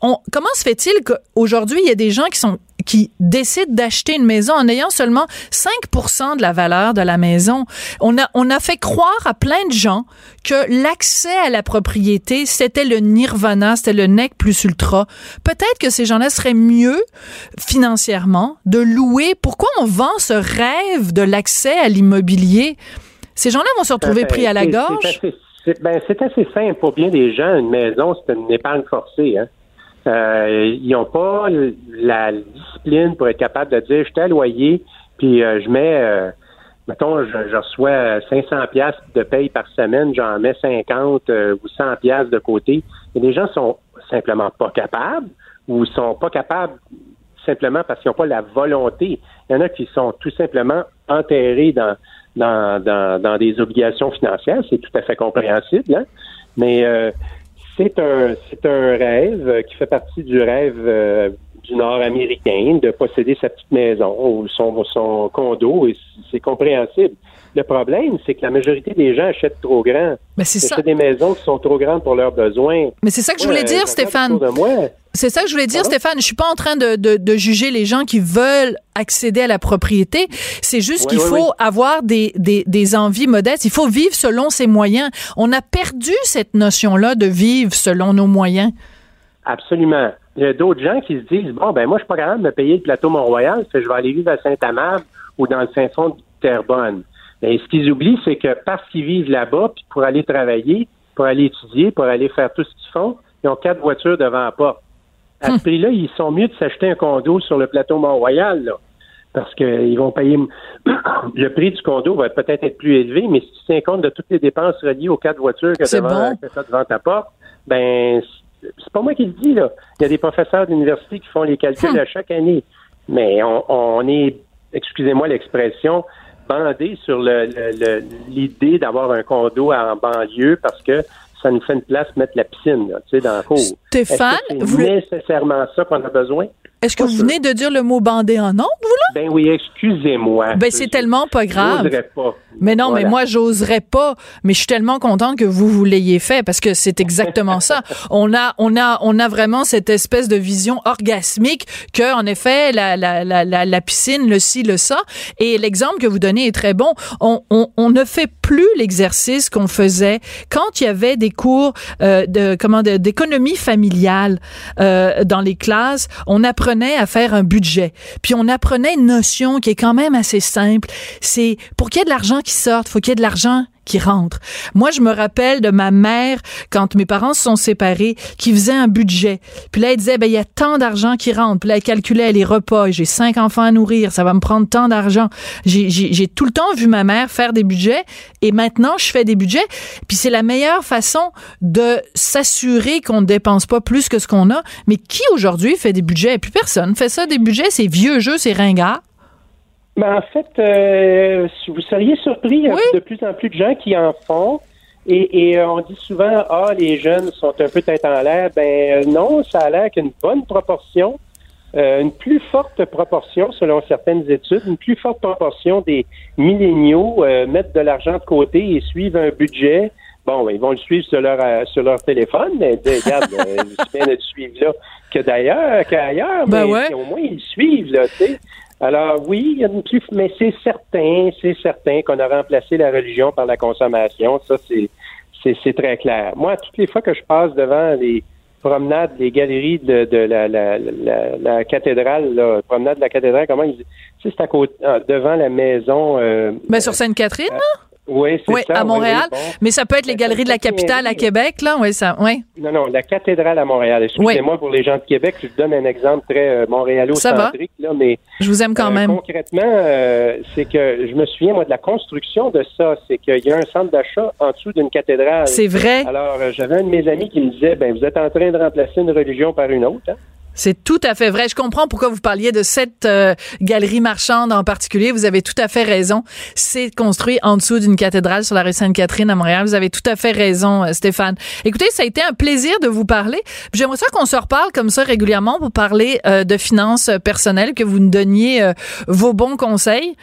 on, comment se fait-il qu'aujourd'hui il y a des gens qui sont qui décident d'acheter une maison en ayant seulement 5 de la valeur de la maison. On a, on a fait croire à plein de gens que l'accès à la propriété, c'était le nirvana, c'était le nec plus ultra. Peut-être que ces gens-là seraient mieux financièrement de louer. Pourquoi on vend ce rêve de l'accès à l'immobilier? Ces gens-là vont se retrouver pris à la gorge? Ben, c'est assez simple pour bien des gens. Une maison, c'est une épargne forcée. Hein? Euh, ils n'ont pas la discipline pour être capable de dire je t'ai loyer, puis euh, je mets, euh, mettons, je, reçois 500 pièces de paye par semaine, j'en mets 50 ou 100 pièces de côté. Et les gens sont simplement pas capables ou sont pas capables simplement parce qu'ils n'ont pas la volonté. Il y en a qui sont tout simplement enterrés dans, dans, dans, dans des obligations financières. C'est tout à fait compréhensible. Hein? Mais c'est un, rêve qui fait partie du rêve euh, du Nord-Américain de posséder sa petite maison ou son, son condo et c'est compréhensible. Le problème, c'est que la majorité des gens achètent trop grand. Mais c'est ça. des maisons qui sont trop grandes pour leurs besoins. Mais c'est ça que je voulais dire, Stéphane. C'est ça que je voulais dire, Stéphane. Je suis pas en train de, de, juger les gens qui veulent accéder à la propriété. C'est juste qu'il faut avoir des, des, des envies modestes. Il faut vivre selon ses moyens. On a perdu cette notion-là de vivre selon nos moyens. Absolument. Il y a d'autres gens qui se disent bon ben moi je suis pas capable de me payer le plateau Mont-Royal, je vais aller vivre à Saint-Amand ou dans le Saint-Fond de Terrebonne. Mais ce qu'ils oublient, c'est que parce qu'ils vivent là-bas, puis pour aller travailler, pour aller étudier, pour aller faire tout ce qu'ils font, ils ont quatre voitures devant la porte. À ce hum. prix-là, ils sont mieux de s'acheter un condo sur le plateau Mont-Royal, là. Parce qu'ils vont payer [coughs] le prix du condo va peut-être être plus élevé, mais si tu tiens compte de toutes les dépenses reliées aux quatre voitures que, devant, devant ta porte, ben c'est pas moi qui le dis, là. Il y a des professeurs d'université qui font les calculs hum. à chaque année. Mais on, est, excusez-moi l'expression, bandé sur l'idée d'avoir un condo en banlieue parce que ça nous fait une place mettre la piscine, tu sais, dans le cours. Stéphane, vous nécessairement ça qu'on a besoin? Est-ce que vous venez de dire le mot bandé en ondes, vous là? Ben oui, excusez-moi. Ben c'est tellement pas grave. Pas. Mais non, mais moi j'oserais pas. Mais je suis tellement contente que vous vous l'ayez fait parce que c'est exactement ça. [laughs] On a, on a, on a vraiment cette espèce de vision orgasmique que, en effet, la, la, la, la, piscine, le ci, le ça. Et l'exemple que vous donnez est très bon. On, on, on ne fait plus l'exercice qu'on faisait quand il y avait des cours euh, de comment d'économie familiale euh, dans les classes. On apprenait à faire un budget, puis on apprenait une notion qui est quand même assez simple. C'est pour qu'il y ait de l'argent qui sorte, faut qu'il y ait de l'argent qui rentre. Moi, je me rappelle de ma mère quand mes parents se sont séparés, qui faisait un budget. Puis là, elle disait, ben il y a tant d'argent qui rentre. Puis là, elle calculait les repas. J'ai cinq enfants à nourrir, ça va me prendre tant d'argent. J'ai tout le temps vu ma mère faire des budgets et maintenant, je fais des budgets. Puis c'est la meilleure façon de s'assurer qu'on ne dépense pas plus que ce qu'on a. Mais qui aujourd'hui fait des budgets? Plus personne fait ça, des budgets. C'est vieux jeu, c'est ringard. Ben, en fait, euh, vous seriez surpris, il y a de plus en plus de gens qui en font. Et, et euh, on dit souvent, ah, les jeunes sont un peu tête en l'air. Ben euh, non, ça a l'air qu'une bonne proportion, une plus forte proportion, selon certaines études, une plus forte proportion des milléniaux mettent de l'argent de côté et suivent un budget. Bon, ben, ils vont le suivre sur leur sur leur téléphone, mais regarde, c'est bien de suivre là que d'ailleurs, qu'ailleurs, ben mais au moins ils suivent là, tu sais. Alors oui, il y a une plus, mais c'est certain, c'est certain qu'on a remplacé la religion par la consommation. Ça, c'est, c'est, très clair. Moi, toutes les fois que je passe devant les promenades, les galeries de, de la, la, la, la, cathédrale, la promenade de la cathédrale, comment ils, c'est à côté, ah, devant la maison. Euh, ben sur Sainte-Catherine, là? Oui, c'est oui, à Montréal. Mais ça peut être les galeries de la capitale à Québec, là. Oui, ça, oui. Non, non, la cathédrale à Montréal. Excusez-moi pour les gens de Québec, je donne un exemple très euh, montréalo-centrique, là, mais. Je vous aime quand euh, même. Concrètement, euh, c'est que je me souviens, moi, de la construction de ça. C'est qu'il y a un centre d'achat en dessous d'une cathédrale. C'est vrai. Alors, j'avais un de mes amis qui me disait, ben, vous êtes en train de remplacer une religion par une autre, hein? C'est tout à fait vrai. Je comprends pourquoi vous parliez de cette euh, galerie marchande en particulier. Vous avez tout à fait raison. C'est construit en dessous d'une cathédrale sur la rue Sainte-Catherine à Montréal. Vous avez tout à fait raison, euh, Stéphane. Écoutez, ça a été un plaisir de vous parler. J'aimerais ça qu'on se reparle comme ça régulièrement pour parler euh, de finances personnelles, que vous nous donniez vos bons conseils.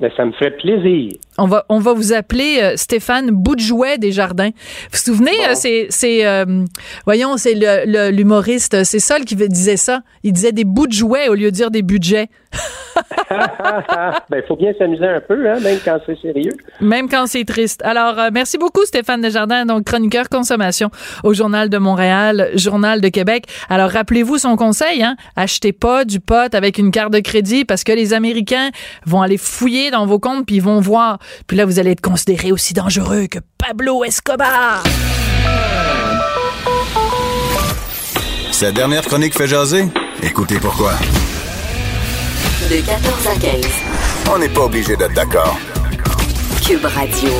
Ben, ça me fait plaisir. On va, on va vous appeler euh, Stéphane Boudjouet des Jardins. Vous vous souvenez, euh, c'est, c'est euh, voyons, c'est le, l'humoriste, c'est Sol qui disait ça. Il disait des bouts de jouets au lieu de dire des budgets. [laughs] ben, faut bien s'amuser un peu, hein, même quand c'est sérieux. Même quand c'est triste. Alors, merci beaucoup, Stéphane Desjardins, donc chroniqueur consommation au Journal de Montréal, Journal de Québec. Alors, rappelez-vous son conseil, hein, achetez pas du pot avec une carte de crédit parce que les Américains vont aller fouiller dans vos comptes puis ils vont voir puis là, vous allez être considéré aussi dangereux que Pablo Escobar. Sa dernière chronique fait jaser? Écoutez pourquoi. De 14 à 15. On n'est pas obligé d'être d'accord. Cube Radio.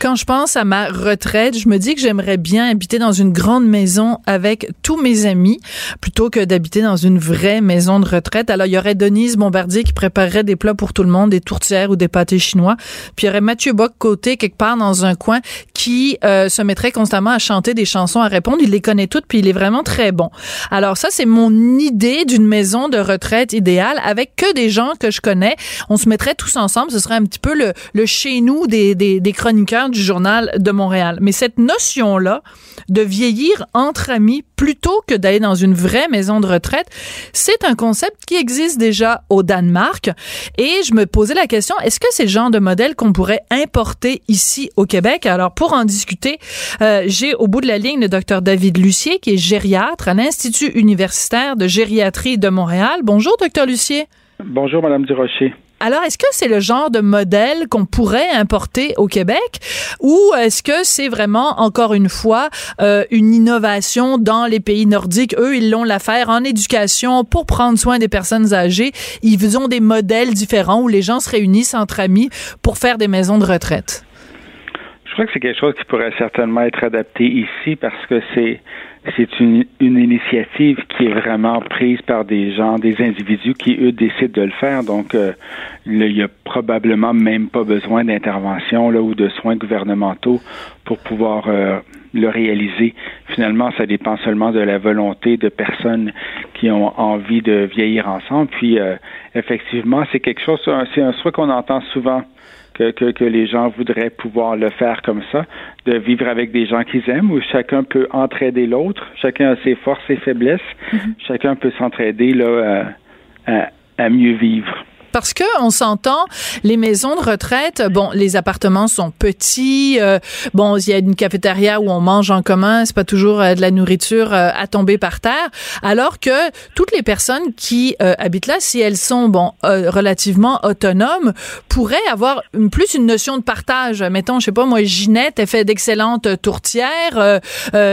Quand je pense à ma retraite, je me dis que j'aimerais bien habiter dans une grande maison avec tous mes amis plutôt que d'habiter dans une vraie maison de retraite. Alors, il y aurait Denise Bombardier qui préparerait des plats pour tout le monde, des tourtières ou des pâtés chinois. Puis il y aurait Mathieu Bock côté quelque part dans un coin qui euh, se mettrait constamment à chanter des chansons, à répondre. Il les connaît toutes, puis il est vraiment très bon. Alors ça, c'est mon idée d'une maison de retraite idéale avec que des gens que je connais. On se mettrait tous ensemble. Ce serait un petit peu le, le chez nous des, des, des chroniqueurs du Journal de Montréal. Mais cette notion-là de vieillir entre amis plutôt que d'aller dans une vraie maison de retraite, c'est un concept qui existe déjà au Danemark. Et je me posais la question, est-ce que c'est le genre de modèle qu'on pourrait importer ici au Québec? Alors, pour en discuter, euh, j'ai au bout de la ligne le docteur David Lucier, qui est gériatre à l'Institut universitaire de gériatrie de Montréal. Bonjour, docteur Lucier. Bonjour, Madame Durocher. Alors, est-ce que c'est le genre de modèle qu'on pourrait importer au Québec ou est-ce que c'est vraiment, encore une fois, euh, une innovation dans les pays nordiques? Eux, ils l'ont l'affaire en éducation pour prendre soin des personnes âgées. Ils ont des modèles différents où les gens se réunissent entre amis pour faire des maisons de retraite. Je crois que c'est quelque chose qui pourrait certainement être adapté ici parce que c'est c'est une, une, initiative qui est vraiment prise par des gens, des individus qui, eux, décident de le faire. Donc, euh, il n'y a probablement même pas besoin d'intervention là, ou de soins gouvernementaux pour pouvoir euh, le réaliser. Finalement, ça dépend seulement de la volonté de personnes qui ont envie de vieillir ensemble. Puis, euh, effectivement, c'est quelque chose, c'est un souhait qu'on entend souvent. Que, que, que, les gens voudraient pouvoir le faire comme ça, de vivre avec des gens qu'ils aiment, où chacun peut entraider l'autre, chacun a ses forces et faiblesses, mm-hmm. chacun peut s'entraider là à, à mieux vivre. Parce que on s'entend, les maisons de retraite, bon, les appartements sont petits, euh, bon, il y a une cafétéria où on mange en commun, c'est pas toujours euh, de la nourriture euh, à tomber par terre, alors que toutes les personnes qui habitent là, si elles sont bon relativement autonomes, pourraient avoir plus une notion de partage. Mettons, je sais pas moi, Ginette, elle fait d'excellentes tourtières,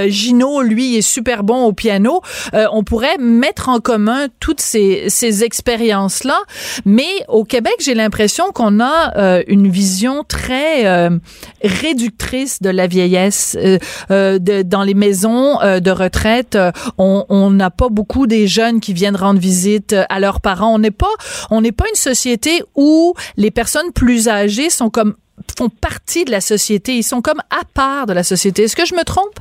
Gino, lui, est super bon au piano. on pourrait mettre en commun toutes ces, ces expériences là, mais au Québec, j'ai l'impression qu'on a euh, une vision très euh, réductrice de la vieillesse. Euh, de, dans les maisons de retraite, on n'a pas beaucoup des jeunes qui viennent rendre visite à leurs parents. On n'est pas, on n'est pas une société où les personnes plus âgées sont comme font partie de la société. Ils sont comme à part de la société. Est-ce que je me trompe?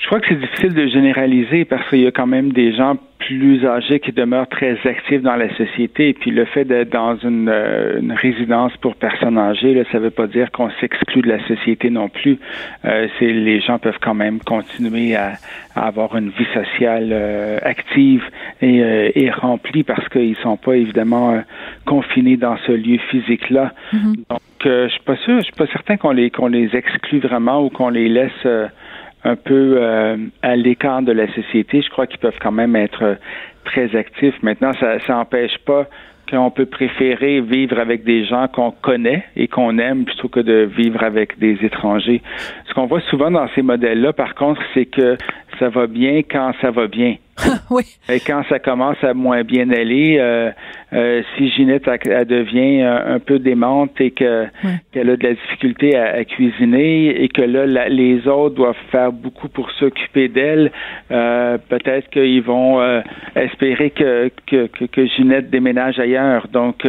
Je crois que c'est difficile de généraliser parce qu'il y a quand même des gens plus âgés qui demeurent très actifs dans la société. Et puis le fait d'être dans une, euh, une, résidence pour personnes âgées, là, ça ne veut pas dire qu'on s'exclut de la société non plus. Euh, c'est les gens peuvent quand même continuer à, à avoir une vie sociale euh, active et, euh, et, remplie parce qu'ils sont pas évidemment confinés dans ce lieu physique-là. Mm-hmm. Donc je suis pas sûr, je suis pas certain qu'on les qu'on les exclut vraiment ou qu'on les laisse un peu euh, à l'écart de la société, je crois qu'ils peuvent quand même être euh, très actifs. Maintenant, ça n'empêche pas qu'on peut préférer vivre avec des gens qu'on connaît et qu'on aime plutôt que de vivre avec des étrangers. Ce qu'on voit souvent dans ces modèles-là, par contre, c'est que ça va bien quand ça va bien. [laughs] oui. Et quand ça commence à moins bien aller, euh, euh, si Ginette elle, devient un, peu démente et que qu'elle a de la difficulté à, cuisiner et que là les autres doivent faire beaucoup pour s'occuper d'elle, euh, peut-être qu'ils vont espérer que, que, que, Ginette déménage ailleurs. Donc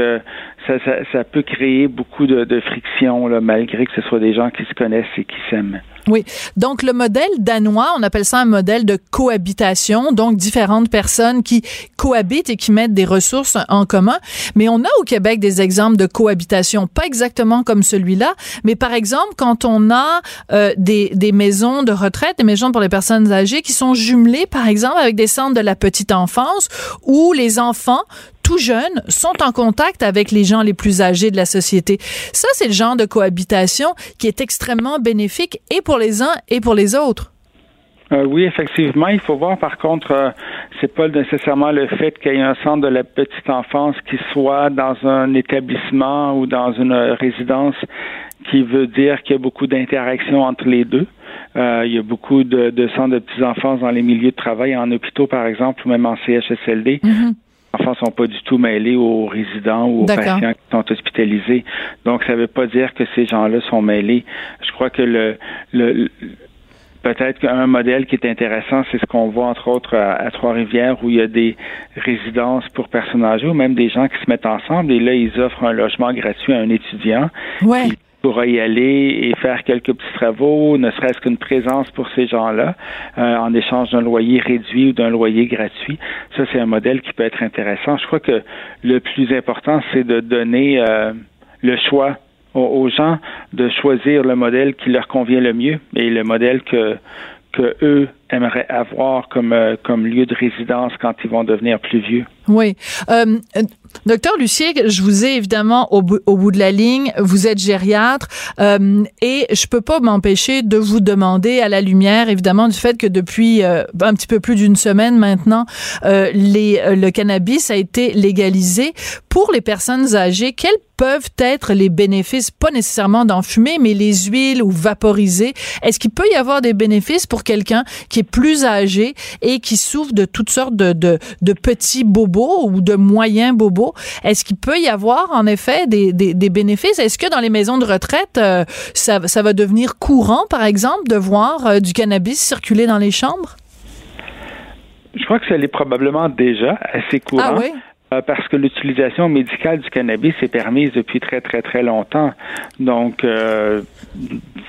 ça, ça, ça, peut créer beaucoup de, de friction là, malgré que ce soit des gens qui se connaissent et qui s'aiment. Oui. Donc, le modèle danois, on appelle ça un modèle de cohabitation, donc différentes personnes qui cohabitent et qui mettent des ressources en commun. Mais on a au Québec des exemples de cohabitation, pas exactement comme celui-là, mais par exemple, quand on a euh, des, des maisons de retraite, des maisons pour les personnes âgées qui sont jumelées, par exemple, avec des centres de la petite enfance, où les enfants tout jeunes sont en contact avec les gens les plus âgés de la société. Ça, c'est le genre de cohabitation qui est extrêmement bénéfique et pour les uns et pour les autres. Euh, oui, effectivement. Il faut voir, par contre, euh, c'est pas nécessairement le fait qu'il y ait un centre de la petite enfance qui soit dans un établissement ou dans une résidence qui veut dire qu'il y a beaucoup d'interactions entre les deux. Euh, il y a beaucoup de, centres de petits enfants dans les milieux de travail, en hôpitaux, par exemple, ou même en CHSLD. Mm-hmm enfants sont pas du tout mêlés aux résidents ou aux patients qui sont hospitalisés. Donc, ça ne veut pas dire que ces gens-là sont mêlés. Je crois que le, le peut-être qu'un modèle qui est intéressant, c'est ce qu'on voit entre autres à, Trois-Rivières où il y a des résidences pour personnes âgées ou même des gens qui se mettent ensemble et là, ils offrent un logement gratuit à un étudiant. Ouais pourra y aller et faire quelques petits travaux, ne serait-ce qu'une présence pour ces gens-là, euh, en échange d'un loyer réduit ou d'un loyer gratuit. Ça, c'est un modèle qui peut être intéressant. Je crois que le plus important, c'est de donner euh, le choix aux, gens de choisir le modèle qui leur convient le mieux et le modèle que que eux aimeraient avoir comme euh, comme lieu de résidence quand ils vont devenir plus vieux? Oui. Euh, Docteur Lucier, je vous ai évidemment au, bout de la ligne. Vous êtes gériatre euh, et je peux pas m'empêcher de vous demander, à la lumière évidemment du fait que depuis euh, un petit peu plus d'une semaine maintenant, euh, euh, le cannabis a été légalisé pour les personnes âgées. Quels peuvent être les bénéfices, pas nécessairement d'en fumer, mais les huiles ou vaporiser. Est-ce qu'il peut y avoir des bénéfices pour quelqu'un qui est plus âgé et qui souffre de toutes sortes de, de, de petits bobos ou de moyens bobos? Est-ce qu'il peut y avoir, en effet, des, des, bénéfices? Est-ce que dans les maisons de retraite, euh, ça, ça, va devenir courant, par exemple, de voir euh, du cannabis circuler dans les chambres? Je crois que ça l'est probablement déjà assez courant. Ah oui? Euh, parce que l'utilisation médicale du cannabis est permise depuis très très très longtemps. Donc euh,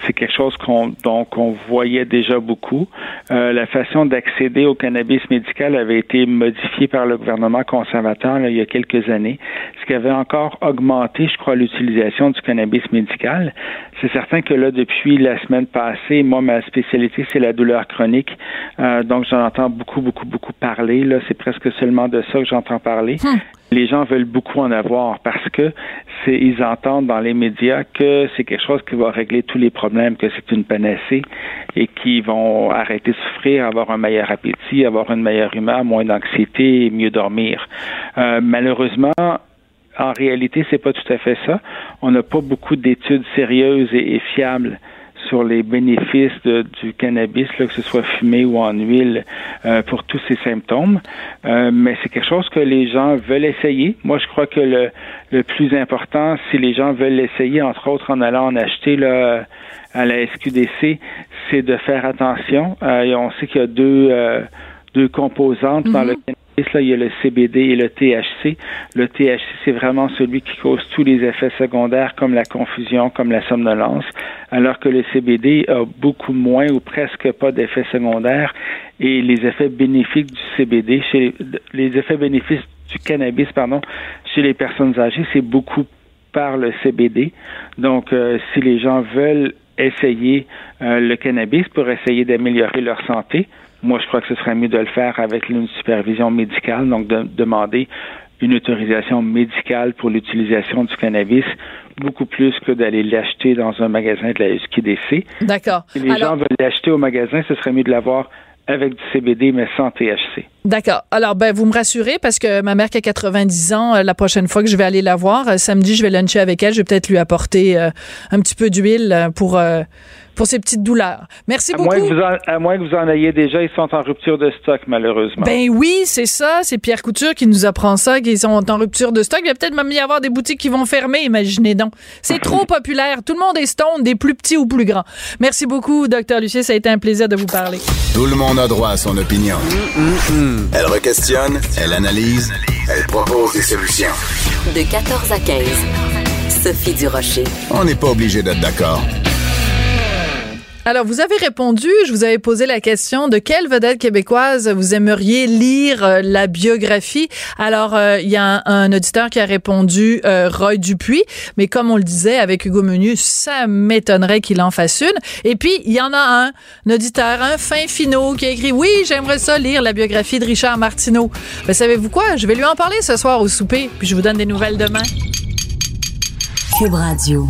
c'est quelque chose qu'on donc on voyait déjà beaucoup. Euh, la façon d'accéder au cannabis médical avait été modifiée par le gouvernement conservateur il y a quelques années, ce qui avait encore augmenté, je crois, l'utilisation du cannabis médical. C'est certain que là, depuis la semaine passée, moi, ma spécialité, c'est la douleur chronique. Euh, donc, j'en entends beaucoup, beaucoup, beaucoup parler. Là, c'est presque seulement de ça que j'entends parler. [laughs] Les gens veulent beaucoup en avoir parce que c'est, ils entendent dans les médias que c'est quelque chose qui va régler tous les problèmes, que c'est une panacée et qu'ils vont arrêter de souffrir, avoir un meilleur appétit, avoir une meilleure humeur, moins d'anxiété, mieux dormir. Euh, malheureusement, en réalité, c'est pas tout à fait ça. On n'a pas beaucoup d'études sérieuses et, fiables sur les bénéfices du cannabis, là, que ce soit fumé ou en huile, euh, pour tous ces symptômes. Euh, mais c'est quelque chose que les gens veulent essayer. Moi, je crois que le, le plus important, si les gens veulent l'essayer, entre autres en allant en acheter là, à la SQDC, c'est de faire attention. Euh, et on sait qu'il y a deux, deux composantes dans le cannabis Là, il y a le CBD et le THC. Le THC, c'est vraiment celui qui cause tous les effets secondaires comme la confusion, comme la somnolence, alors que le CBD a beaucoup moins ou presque pas d'effets secondaires et les effets bénéfiques du CBD, les, effets bénéfiques du cannabis, pardon, chez les personnes âgées, c'est beaucoup par le CBD. Donc, euh, si les gens veulent essayer euh, le cannabis pour essayer d'améliorer leur santé, moi, je crois que ce serait mieux de le faire avec une supervision médicale, donc de demander une autorisation médicale pour l'utilisation du cannabis, beaucoup plus que d'aller l'acheter dans un magasin de la SQDC. D'accord. Si les gens veulent l'acheter au magasin, ce serait mieux de l'avoir avec du CBD, mais sans THC. D'accord. Alors, ben, vous me rassurez parce que ma mère qui a 90 ans, euh, la prochaine fois que je vais aller la voir, euh, samedi, je vais luncher avec elle. Je vais peut-être lui apporter euh, un petit peu d'huile pour pour ces petites douleurs. Merci beaucoup. à moins que vous en ayez déjà, ils sont en rupture de stock, malheureusement. Ben oui, c'est ça. C'est Pierre Couture qui nous apprend ça, qu'ils sont en rupture de stock. Il va peut-être même y avoir des boutiques qui vont fermer, imaginez donc. C'est [laughs] trop populaire. Tout le monde est stone, des plus petits ou plus grands. Merci beaucoup, docteur Lucier. Ça a été un plaisir de vous parler. Tout le monde a droit à son opinion. Elle requestionne, elle analyse, elle propose des solutions. De 14 à 15. Sophie Durocher. On n'est pas obligé d'être d'accord. Alors, vous avez répondu, je vous avais posé la question de quelle vedette québécoise vous aimeriez lire euh, la biographie. Alors, euh, il y a un, auditeur qui a répondu euh, Roy Dupuis, mais comme on le disait avec Hugo Menu, ça m'étonnerait qu'il en fasse une. Et puis, il y en a un, un auditeur, un fin finot, qui a écrit Oui, j'aimerais ça lire la biographie de Richard Martineau. Ben, savez-vous quoi? Je vais lui en parler ce soir au souper, puis je vous donne des nouvelles demain. Cube Radio.